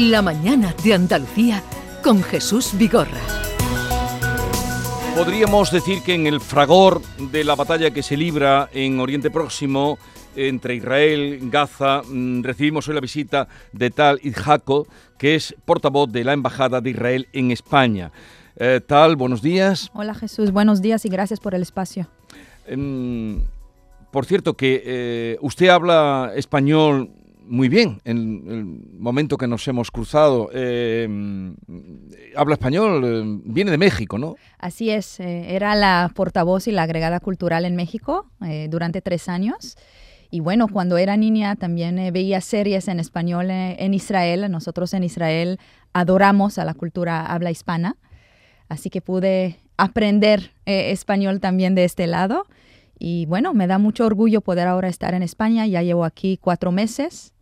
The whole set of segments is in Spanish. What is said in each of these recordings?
La mañana de Andalucía con Jesús Vigorra. Podríamos decir que en el fragor de la batalla que se libra en Oriente Próximo entre Israel y Gaza, mm, recibimos hoy la visita de Tal Idjako, que es portavoz de la Embajada de Israel en España. Eh, Tal, buenos días. Hola Jesús, buenos días y gracias por el espacio. Em, por cierto, que eh, usted habla español muy bien en el momento que nos hemos cruzado. Em, habla español, em, viene de México, ¿no? Así es, eh, era la portavoz y la agregada cultural en México durante tres años. Y bueno, cuando era niña también veía series en español en Israel. Nosotros en Israel adoramos a la cultura habla hispana. Así que pude aprender eh, español también de este lado. Y bueno, me da mucho orgullo poder ahora estar en España. Ya llevo aquí cuatro meses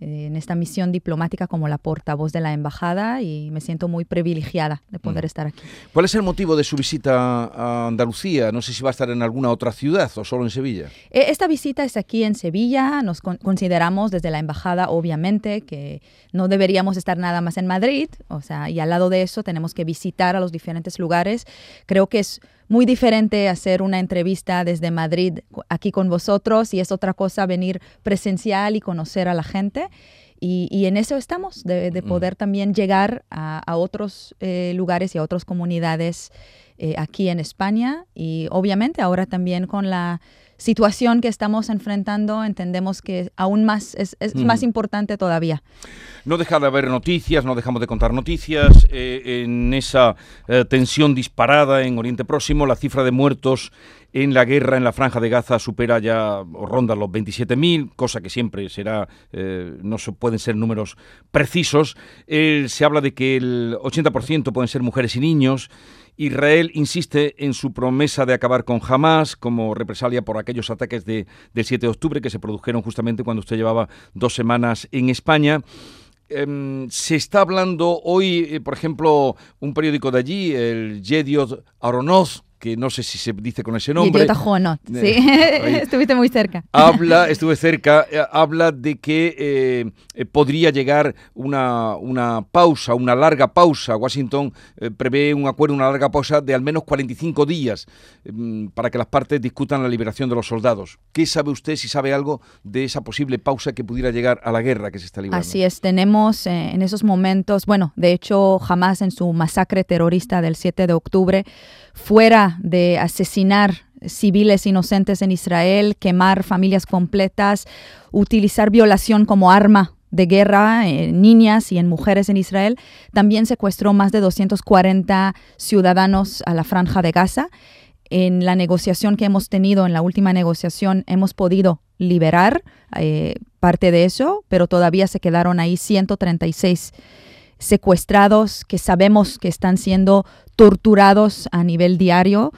en esta misión diplomática como la portavoz de la embajada y me siento muy privilegiada de poder mm. estar aquí. ¿Cuál es el motivo de su visita a Andalucía? No sé si va a estar en alguna otra ciudad o solo en Sevilla. Eh, esta visita es aquí en Sevilla. Nos consideramos desde la embajada, obviamente, que no deberíamos estar nada más en Madrid. O sea, y al lado de eso tenemos que visitar a los diferentes lugares. Creo que es muy diferente hacer una entrevista desde Madrid aquí con vosotros y es otra cosa venir presencial y conocer a la gente. Y, en eso estamos, de, mm. poder también llegar a, otros eh, lugares y a otras comunidades eh, aquí en España y obviamente ahora también con la situación que estamos enfrentando, entendemos que aún más es, más importante todavía. No deja de haber noticias, no dejamos de contar noticias. Eh, en esa eh, tensión disparada en Oriente Próximo, la cifra de muertos en la guerra en la franja de Gaza supera ya o ronda los 27.000, cosa que siempre será, eh, no se, pueden ser números precisos. se habla de que el 80% pueden ser mujeres y niños. Israel insiste en su promesa de acabar con Hamas como represalia por aquellos ataques de, del 7 de octubre que se produjeron justamente cuando usted llevaba dos semanas en España. Em, se está hablando hoy, eh, por ejemplo, un periódico de allí, el Yediot Aronoz, que no sé si se dice con ese nombre. Idiota no. Sí, estuviste muy cerca. Habla, estuve cerca, eh, habla de que eh, eh, podría llegar una, una, pausa, una larga pausa. Washington prevé un acuerdo, una larga pausa de al menos 45 días mm, para que las partes discutan la liberación de los soldados. ¿Qué sabe usted, si sabe algo, de esa posible pausa que pudiera llegar a la guerra que se está librando? Así es, tenemos en esos momentos, bueno, de hecho, jamás en su masacre terrorista del 7 de octubre, fuera de asesinar civiles inocentes en Israel, quemar familias completas, utilizar violación como arma de guerra en niñas y en mujeres en Israel, también secuestró más de 240 ciudadanos a la franja de Gaza. En la negociación que hemos tenido, en la última negociación, hemos podido liberar eh, parte de eso, pero todavía se quedaron ahí 136 secuestrados que sabemos que están siendo torturados a nivel diario,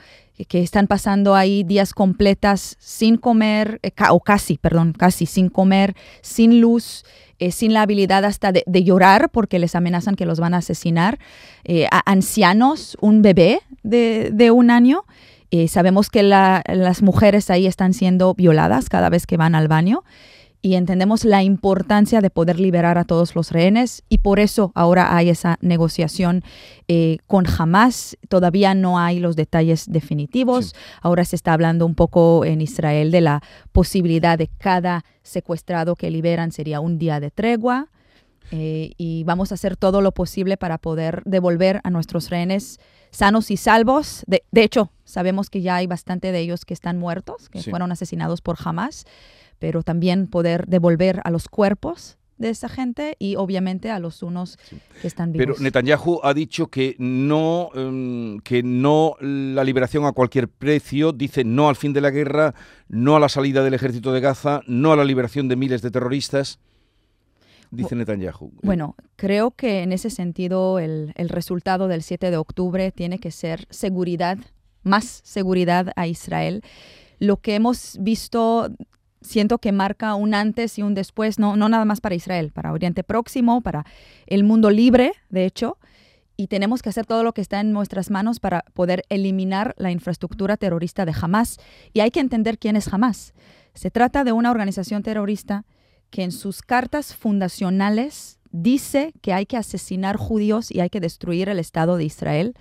que están pasando ahí días completas sin comer, eh, o casi, perdón, casi sin comer, sin luz, eh, sin la habilidad hasta de, llorar porque les amenazan que los van a asesinar, eh, a ancianos, un bebé de, un año. sabemos que las mujeres ahí están siendo violadas cada vez que van al baño y entendemos la importancia de poder liberar a todos los rehenes y por eso ahora hay esa negociación eh, con Hamas. Todavía no hay los detalles definitivos. Ahora se está hablando un poco en Israel de la posibilidad de cada secuestrado que liberan sería un día de tregua. Eh, y vamos a hacer todo lo posible para poder devolver a nuestros rehenes sanos y salvos. De, hecho, sabemos que ya hay bastante de ellos que están muertos, que fueron asesinados por Hamas pero también poder devolver a los cuerpos de esa gente y obviamente a los unos que están vivos. Pero Netanyahu ha dicho que no, em, que no la liberación a cualquier precio, dice no al fin de la guerra, no a la salida del ejército de Gaza, no a la liberación de miles de terroristas. Dice Netanyahu. Bueno, creo que en ese sentido el, el resultado del 7 de octubre tiene que ser seguridad, más seguridad a Israel. Lo que hemos visto siento que marca un antes y un después, no, no nada más para Israel, para Oriente Próximo, para el mundo libre, de hecho, y tenemos que hacer todo lo que está en nuestras manos para poder eliminar la infraestructura terrorista de Hamas. Y hay que entender quién es Hamas. Se trata de una organización terrorista que en sus cartas fundacionales dice que hay que asesinar judíos y hay que destruir el Estado de Israel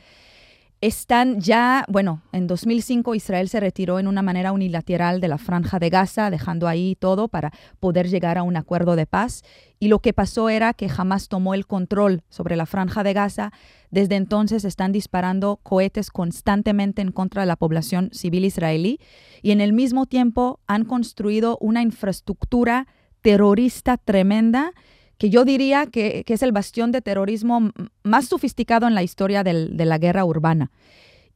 están ya, bueno, en 2005 Israel se retiró en una manera unilateral de la franja de Gaza, dejando ahí todo para poder llegar a un acuerdo de paz. Y lo que pasó era que jamás tomó el control sobre la franja de Gaza. Desde entonces están disparando cohetes constantemente en contra de la población civil israelí y en el mismo tiempo han construido una infraestructura terrorista tremenda que yo diría que, es el bastión de terrorismo más sofisticado en la historia de la guerra urbana.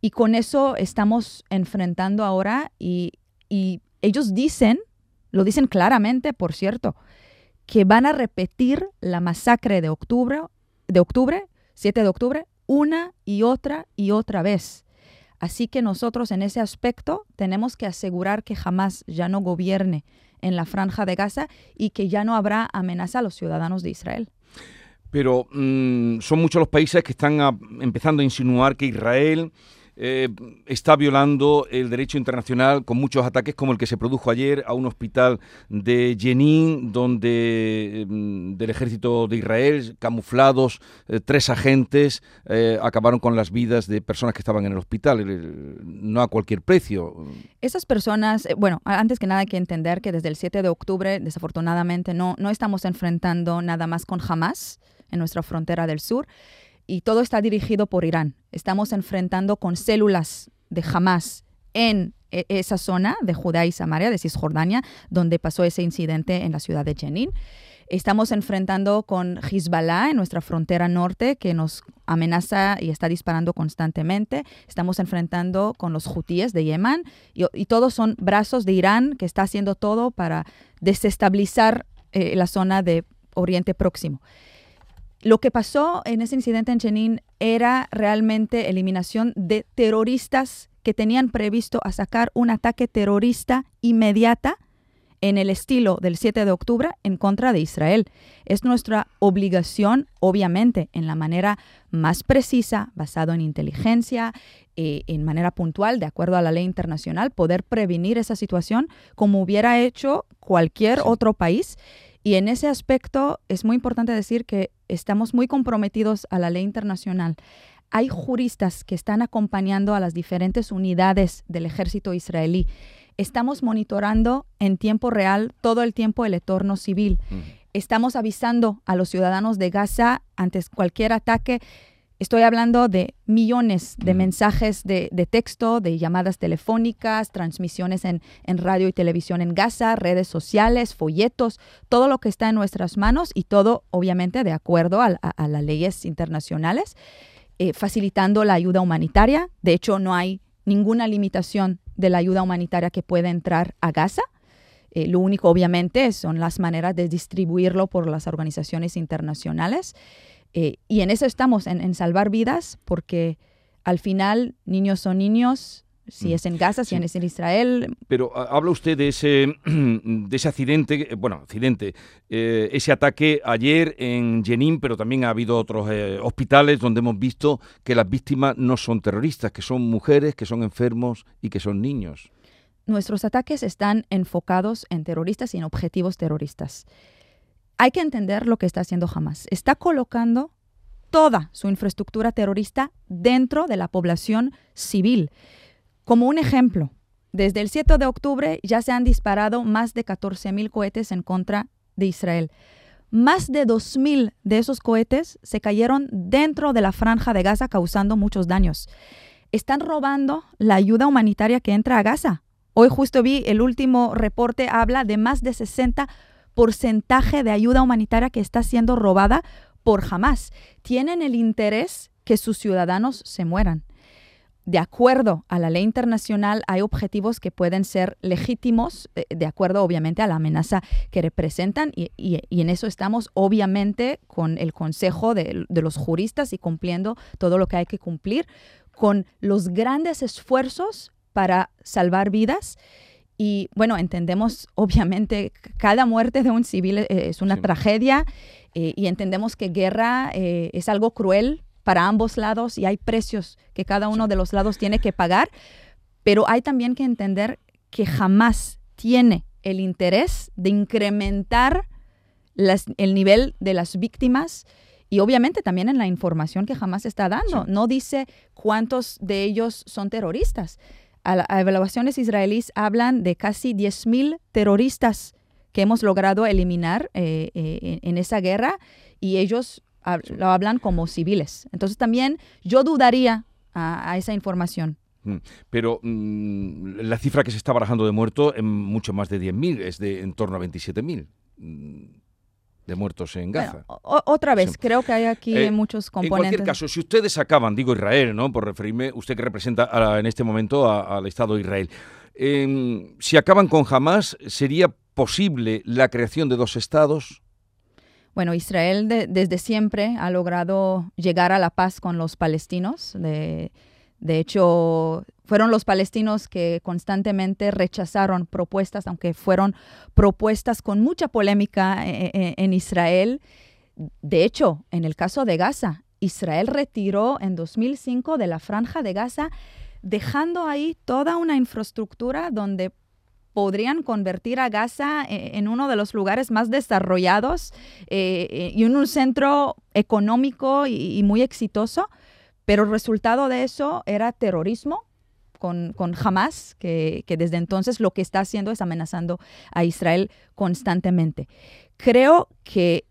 Y con eso estamos enfrentando ahora y, ellos dicen, lo dicen claramente, por cierto, que van a repetir la masacre de octubre, de octubre, 7 de octubre, una y otra y otra vez. Así que nosotros en ese aspecto tenemos que asegurar que jamás ya no gobierne en la franja de Gaza y que ya no habrá amenaza a los ciudadanos de Israel. Pero mm, son muchos los países que están empezando a insinuar que Israel eh, está violando el derecho internacional con muchos ataques como el que se produjo ayer a un hospital de Jenin, donde mm, del ejército de Israel, camuflados, eh, tres agentes eh, acabaron con las vidas de personas que estaban en el hospital, no a cualquier precio. Esas personas, bueno, antes que nada hay que entender que desde el 7 de octubre, desafortunadamente, no, no estamos enfrentando nada más con Hamas en nuestra frontera del sur y todo está dirigido por Irán. Estamos enfrentando con células de Hamas en e, esa zona de Judá y Samaria, de Cisjordania, donde pasó ese incidente en la ciudad de Jenin. Estamos enfrentando con Hezbollah en nuestra frontera norte, que nos amenaza y está disparando constantemente. Estamos enfrentando con los hutíes de Yemen y, todos son brazos de Irán que está haciendo todo para desestabilizar eh, la zona de Oriente Próximo. Lo que pasó en ese incidente en Jenin era realmente eliminación de terroristas que tenían previsto a sacar un ataque terrorista inmediata en el estilo del 7 de octubre en contra de Israel. Es nuestra obligación, obviamente, en la manera más precisa, basado en inteligencia, eh, en manera puntual, de acuerdo a la ley internacional, poder prevenir esa situación como hubiera hecho cualquier otro país. Y en ese aspecto es muy importante decir que estamos muy comprometidos a la ley internacional. Hay juristas que están acompañando a las diferentes unidades del ejército israelí. Estamos monitorando en tiempo real todo el tiempo el entorno civil. Estamos avisando a los ciudadanos de Gaza antes cualquier ataque Estoy hablando de millones de mensajes de, texto, de llamadas telefónicas, transmisiones en, radio y televisión en Gaza, redes sociales, folletos, todo lo que está en nuestras manos y todo obviamente de acuerdo a, las leyes internacionales, eh, facilitando la ayuda humanitaria. De hecho, no hay ninguna limitación de la ayuda humanitaria que pueda entrar a Gaza. Eh, lo único, obviamente, son las maneras de distribuirlo por las organizaciones internacionales. Eh, y en eso estamos, en, salvar vidas, porque al final niños son niños, si mm. es en Gaza, si es en Israel. Pero habla usted de ese, de ese accidente, bueno, accidente, eh, ese ataque ayer en Jenin, pero también ha habido otros eh, hospitales donde hemos visto que las víctimas no son terroristas, que son mujeres, que son enfermos y que son niños. Nuestros ataques están enfocados en terroristas y en objetivos terroristas hay que entender lo que está haciendo Hamas. Está colocando toda su infraestructura terrorista dentro de la población civil. Como un ejemplo, desde el 7 de octubre ya se han disparado más de 14.000 cohetes en contra de Israel. Más de 2.000 de esos cohetes se cayeron dentro de la franja de Gaza causando muchos daños. Están robando la ayuda humanitaria que entra a Gaza. Hoy justo vi el último reporte, habla de más de 60 porcentaje de ayuda humanitaria que está siendo robada por Hamas. Tienen el interés que sus ciudadanos se mueran. De acuerdo a la ley internacional, hay objetivos que pueden ser legítimos, eh, de acuerdo obviamente a la amenaza que representan, y, en eso estamos obviamente con el consejo de, de los juristas y cumpliendo todo lo que hay que cumplir, con los grandes esfuerzos para salvar vidas y bueno, entendemos obviamente cada muerte de un civil eh, es una tragedia eh, y entendemos que guerra eh, es algo cruel para ambos lados y hay precios que cada uno de los lados tiene que pagar, pero hay también que entender que jamás tiene el interés de incrementar el nivel de las víctimas y obviamente también en la información que jamás está dando. No dice cuántos de ellos son terroristas. A, evaluaciones israelíes hablan de casi 10.000 terroristas que hemos logrado eliminar eh, eh, en esa guerra y ellos lo hablan como civiles. Entonces también yo dudaría a, esa información. Mm, pero mm, la cifra que se está barajando de muertos es mucho más de 10.000, es de en torno a 27.000 mm, de muertos en Gaza. otra vez, creo que hay aquí eh, muchos componentes. En cualquier caso, si ustedes acaban, digo Israel, ¿no? por referirme, usted que representa en este momento al Estado de Israel, em, si acaban con Hamas, ¿sería posible la creación de dos estados? Bueno, Israel desde siempre ha logrado llegar a la paz con los palestinos. De, hecho, fueron los palestinos que constantemente rechazaron propuestas, aunque fueron propuestas con mucha polémica eh, eh, en, Israel. De hecho, en el caso de Gaza, Israel retiró en 2005 de la franja de Gaza, dejando ahí toda una infraestructura donde podrían convertir a Gaza eh, en uno de los lugares más desarrollados eh, eh, y en un centro económico y, muy exitoso, pero el resultado de eso era terrorismo con, con Hamas, que, desde entonces lo que está haciendo es amenazando a Israel constantemente. Creo que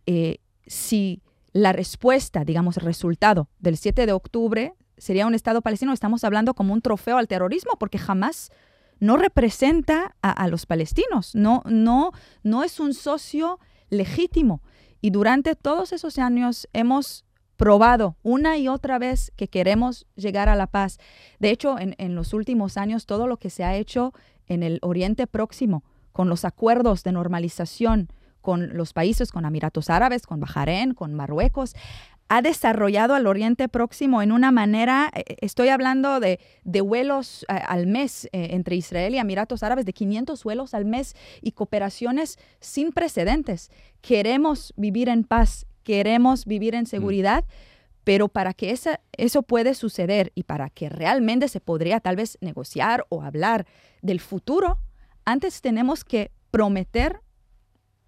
si la respuesta, digamos, el resultado del 7 de octubre sería un Estado palestino, estamos hablando como un trofeo al terrorismo, porque jamás no representa a, los palestinos, no, no, no es un socio legítimo. Y durante todos esos años hemos probado una y otra vez que queremos llegar a la paz. De hecho, en, en, los últimos años, todo lo que se ha hecho en el Oriente Próximo, con los acuerdos de normalización con los países, con Emiratos Árabes, con Bahrein, con Marruecos, ha desarrollado al Oriente Próximo en una manera, eh, estoy hablando de, vuelos eh, al mes eh, entre Israel y Emiratos Árabes, de 500 vuelos al mes y cooperaciones sin precedentes. Queremos vivir en paz, queremos vivir en mm. seguridad. Pero para que eso puede suceder y para que realmente se podría tal vez negociar o hablar del futuro, antes tenemos que prometer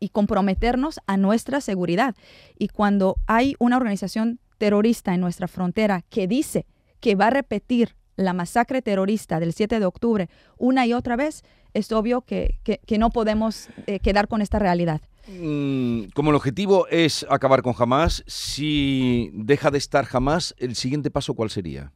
y comprometernos a nuestra seguridad. Y cuando hay una organización terrorista en nuestra frontera que dice que va a repetir la masacre terrorista del 7 de octubre una y otra vez, es obvio que, no podemos eh, quedar con esta realidad. Mm, como el objetivo es acabar con Hamas, si deja de estar Hamas, ¿el siguiente paso cuál sería?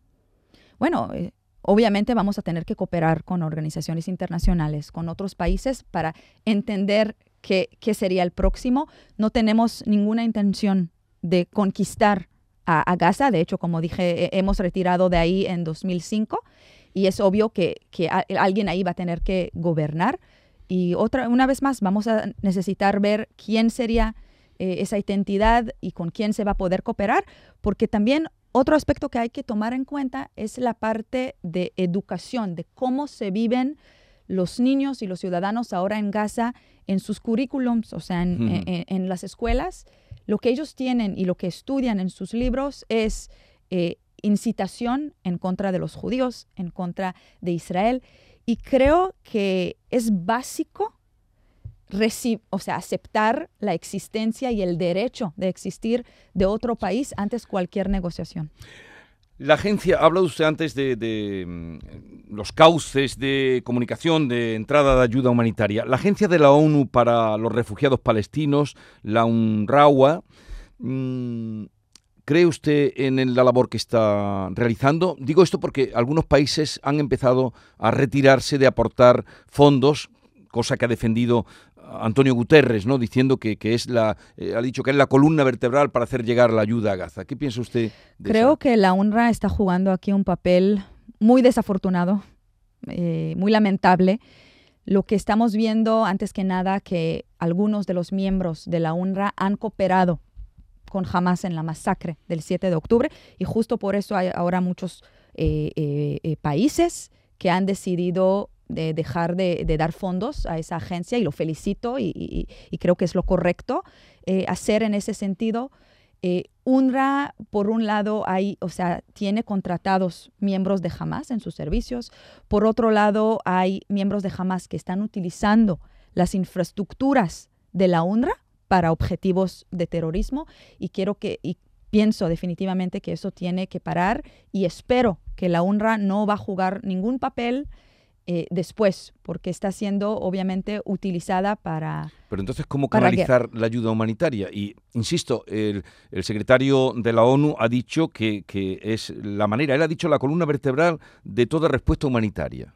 Bueno, eh, obviamente vamos a tener que cooperar con organizaciones internacionales, con otros países, para entender qué, sería el próximo. No tenemos ninguna intención de conquistar a, Gaza. De hecho, como dije, hemos retirado de ahí en 2005 y es obvio que, alguien ahí va a tener que gobernar. Y otra, una vez más, vamos a necesitar ver quién sería eh, esa identidad y con quién se va a poder cooperar, porque también otro aspecto que hay que tomar en cuenta es la parte de educación, de cómo se viven los niños y los ciudadanos ahora en Gaza en sus currículums, o sea, en, las escuelas, lo que ellos tienen y lo que estudian en sus libros es eh, incitación en contra de los judíos, en contra de Israel. Y creo que es básico o sea, aceptar la existencia y el derecho de existir de otro país antes cualquier negociación. La agencia, ha hablado usted antes de, mm, los cauces de comunicación, de entrada de ayuda humanitaria. La agencia de la ONU para los refugiados palestinos, la UNRWA, mm, ¿cree usted en la labor que está realizando? Digo esto porque algunos países han empezado a retirarse de aportar fondos cosa que ha defendido Antonio Guterres, ¿no? Diciendo que, es la, eh, ha dicho que es la columna vertebral para hacer llegar la ayuda a Gaza. ¿Qué piensa usted? De Creo que la UNRWA está jugando aquí un papel muy desafortunado, eh, muy lamentable. Lo que estamos viendo, antes que nada, que algunos de los miembros de la UNRWA han cooperado con Hamas en la masacre del 7 de octubre y justo por eso hay ahora muchos eh, países que han decidido de dejar de, dar fondos a esa agencia y lo felicito y, creo que es lo correcto eh, hacer en ese sentido. Eh, UNRWA, por un lado, hay, o sea, tiene contratados miembros de Hamas en sus servicios. Por otro lado, hay miembros de Hamas que están utilizando las infraestructuras de la UNRWA para objetivos de terrorismo y quiero que y pienso definitivamente que eso tiene que parar y espero que la UNRWA no va a jugar ningún papel eh, después, porque está siendo obviamente utilizada para... Pero entonces, ¿cómo canalizar la ayuda humanitaria? Y, insisto, el, secretario de la ONU ha dicho que, que es la manera, él ha dicho la columna vertebral de toda respuesta humanitaria.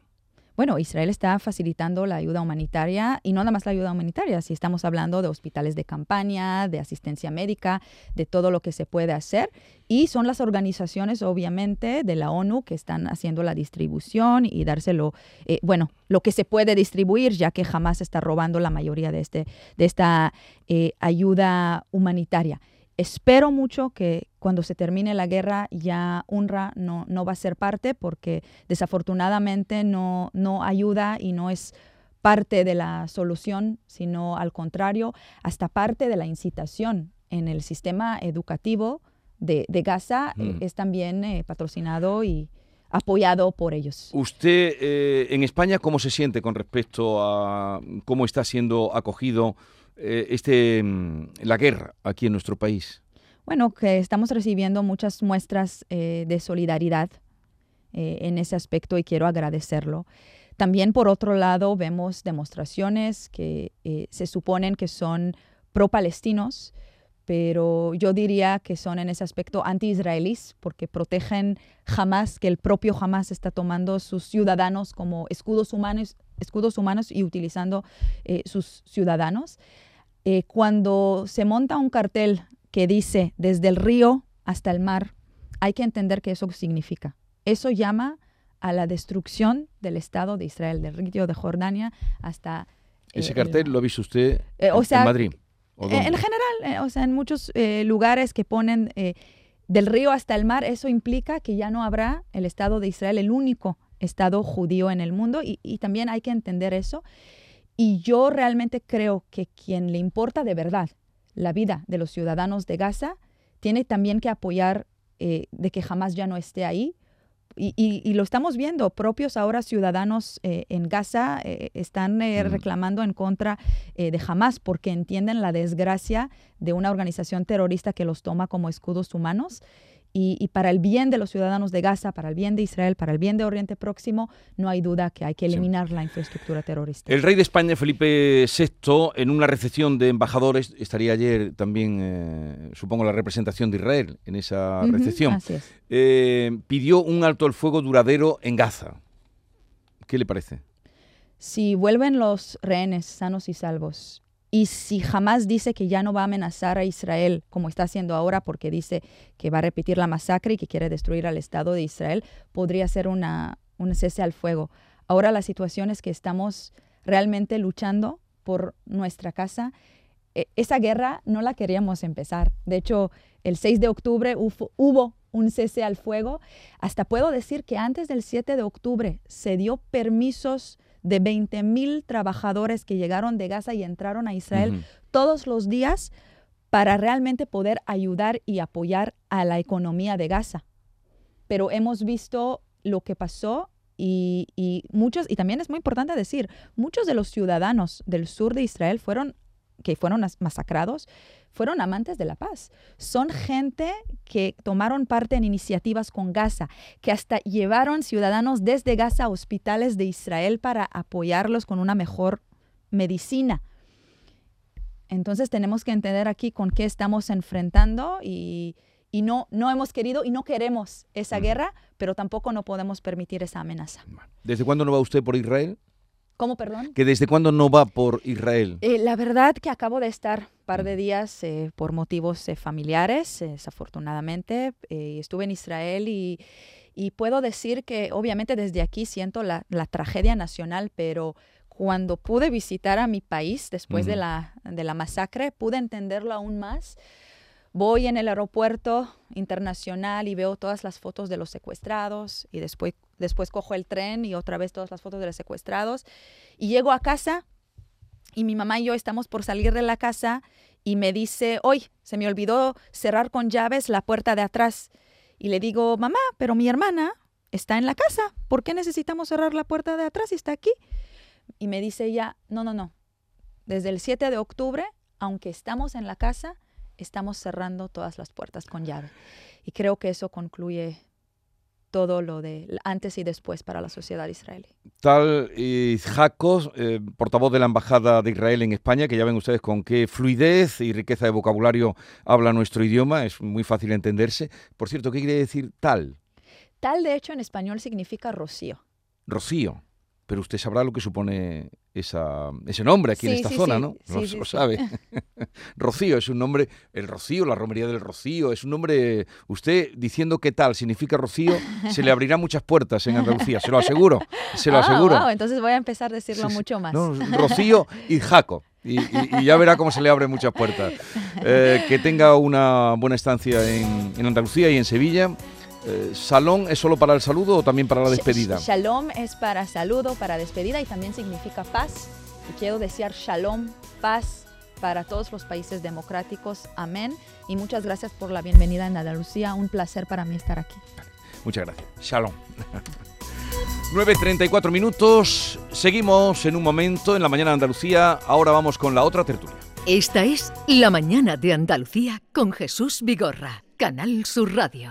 Bueno, Israel está facilitando la ayuda humanitaria y no nada más la ayuda humanitaria, si estamos hablando de hospitales de campaña, de asistencia médica, de todo lo que se puede hacer. Y son las organizaciones, obviamente, de la ONU que están haciendo la distribución y dárselo, eh, bueno, lo que se puede distribuir, ya que jamás está robando la mayoría de, este, de esta eh, ayuda humanitaria. Espero mucho que cuando se termine la guerra ya UNRWA no, no va a ser parte porque desafortunadamente no, no ayuda y no es parte de la solución, sino al contrario, hasta parte de la incitación en el sistema educativo de, Gaza eh, mm. es también eh, patrocinado y apoyado por ellos. ¿Usted eh, en España cómo se siente con respecto a cómo está siendo acogido eh, este, mm, la guerra aquí en nuestro país? Bueno, que estamos recibiendo muchas muestras eh, de solidaridad eh, en ese aspecto y quiero agradecerlo. También, por otro lado, vemos demostraciones que se suponen que son pro-palestinos, pero yo diría que son en ese aspecto anti-israelíes porque protegen jamás que el propio Hamas está tomando sus ciudadanos como escudos humanos, escudos humanos y utilizando sus ciudadanos. Eh, cuando se monta un cartel que dice desde el río hasta el mar, hay que entender qué eso significa. Eso llama a la destrucción del Estado de Israel, del río de Jordania hasta... Eh, ¿Ese cartel lo ha visto usted eh, en Madrid? en general, o sea, en muchos lugares que ponen del río hasta el mar, eso implica que ya no habrá el Estado de Israel, el único Estado judío en el mundo, y, y también hay que entender eso. Y yo realmente creo que quien le importa de verdad la vida de los ciudadanos de Gaza tiene también que apoyar eh, de que jamás ya no esté ahí. Y, lo estamos viendo, propios ahora ciudadanos eh, en Gaza eh, están reclamando en contra de Hamas porque entienden la desgracia de una organización terrorista que los toma como escudos humanos y, para el bien de los ciudadanos de Gaza, para el bien de Israel, para el bien de Oriente Próximo, no hay duda que hay que eliminar la infraestructura terrorista. El rey de España, Felipe VI, en una recepción de embajadores, estaría ayer también, eh, supongo, la representación de Israel en esa recepción, eh, pidió un alto el fuego duradero en Gaza. ¿Qué le parece? Si vuelven los rehenes sanos y salvos y si jamás dice que ya no va a amenazar a Israel como está haciendo ahora porque dice que va a repetir la masacre y que quiere destruir al Estado de Israel, podría ser una, un cese al fuego. Ahora la situación es que estamos realmente luchando por nuestra casa. E, esa guerra no la queríamos empezar. De hecho, el 6 de octubre hubo un cese al fuego. Hasta puedo decir que antes del 7 de octubre se dio permisos de 20 mil trabajadores que llegaron de Gaza y entraron a Israel todos los días para realmente poder ayudar y apoyar a la economía de Gaza. Pero hemos visto lo que pasó y, y, muchos, y también es muy importante decir, muchos de los ciudadanos del sur de Israel fueron que fueron masacrados, fueron amantes de la paz. Son gente que tomaron parte en iniciativas con Gaza, que hasta llevaron ciudadanos desde Gaza a hospitales de Israel para apoyarlos con una mejor medicina. Entonces tenemos que entender aquí con qué estamos enfrentando y, no, no hemos querido y no queremos esa guerra, pero tampoco no podemos permitir esa amenaza. ¿Desde cuándo no va usted por Israel? ¿Cómo, perdón? ¿Que desde cuándo no va por Israel? Eh, la verdad que acabo de estar un par de días eh, por motivos eh, familiares, desafortunadamente. estuve en Israel y, puedo decir que obviamente desde aquí siento la, tragedia nacional, pero cuando pude visitar a mi país después de, la, de la masacre, pude entenderlo aún más voy en el aeropuerto internacional y veo todas las fotos de los secuestrados y después, después cojo el tren y otra vez todas las fotos de los secuestrados y llego a casa y mi mamá y yo estamos por salir de la casa y me dice, hoy se me olvidó cerrar con llaves la puerta de atrás. Y le digo, mamá, pero mi hermana está en la casa, ¿por qué necesitamos cerrar la puerta de atrás y está aquí? Y me dice ella, no, no, no, desde el 7 de octubre aunque estamos en la casa, estamos cerrando todas las puertas con llave. Y creo que eso concluye todo lo de antes y después para la sociedad israelí. Tal Jacos, eh, portavoz de la Embajada de Israel en España, que ya ven ustedes con qué fluidez y riqueza de vocabulario habla nuestro idioma, es muy fácil entenderse. Por cierto, ¿qué quiere decir tal? Tal, de hecho, en español significa rocío. Rocío pero usted sabrá lo que supone esa, ese nombre aquí en esta zona, ¿no? lo, sabe. Rocío es un nombre, el Rocío, la romería del Rocío, es un nombre, usted diciendo qué tal significa Rocío, se le abrirá muchas puertas en Andalucía, se lo aseguro, se lo ah, aseguro. entonces voy a empezar a decirlo mucho más. Rocío y Jaco. Y, ya verá cómo se le abren muchas puertas. Eh, que tenga una buena estancia en, en Andalucía y en Sevilla. Eh, ¿Salón es solo para el saludo o también para la despedida? Shalom es para saludo, para despedida y también significa paz. Y quiero desear shalom, paz para todos los países democráticos. Amén. Y muchas gracias por la bienvenida en Andalucía. Un placer para mí estar aquí. Muchas gracias. Shalom. 9.34 minutos. Seguimos en un momento en la mañana de Andalucía. Ahora vamos con la otra tertulia. Esta es La mañana de Andalucía con Jesús Vigorra, Canal Sur Radio.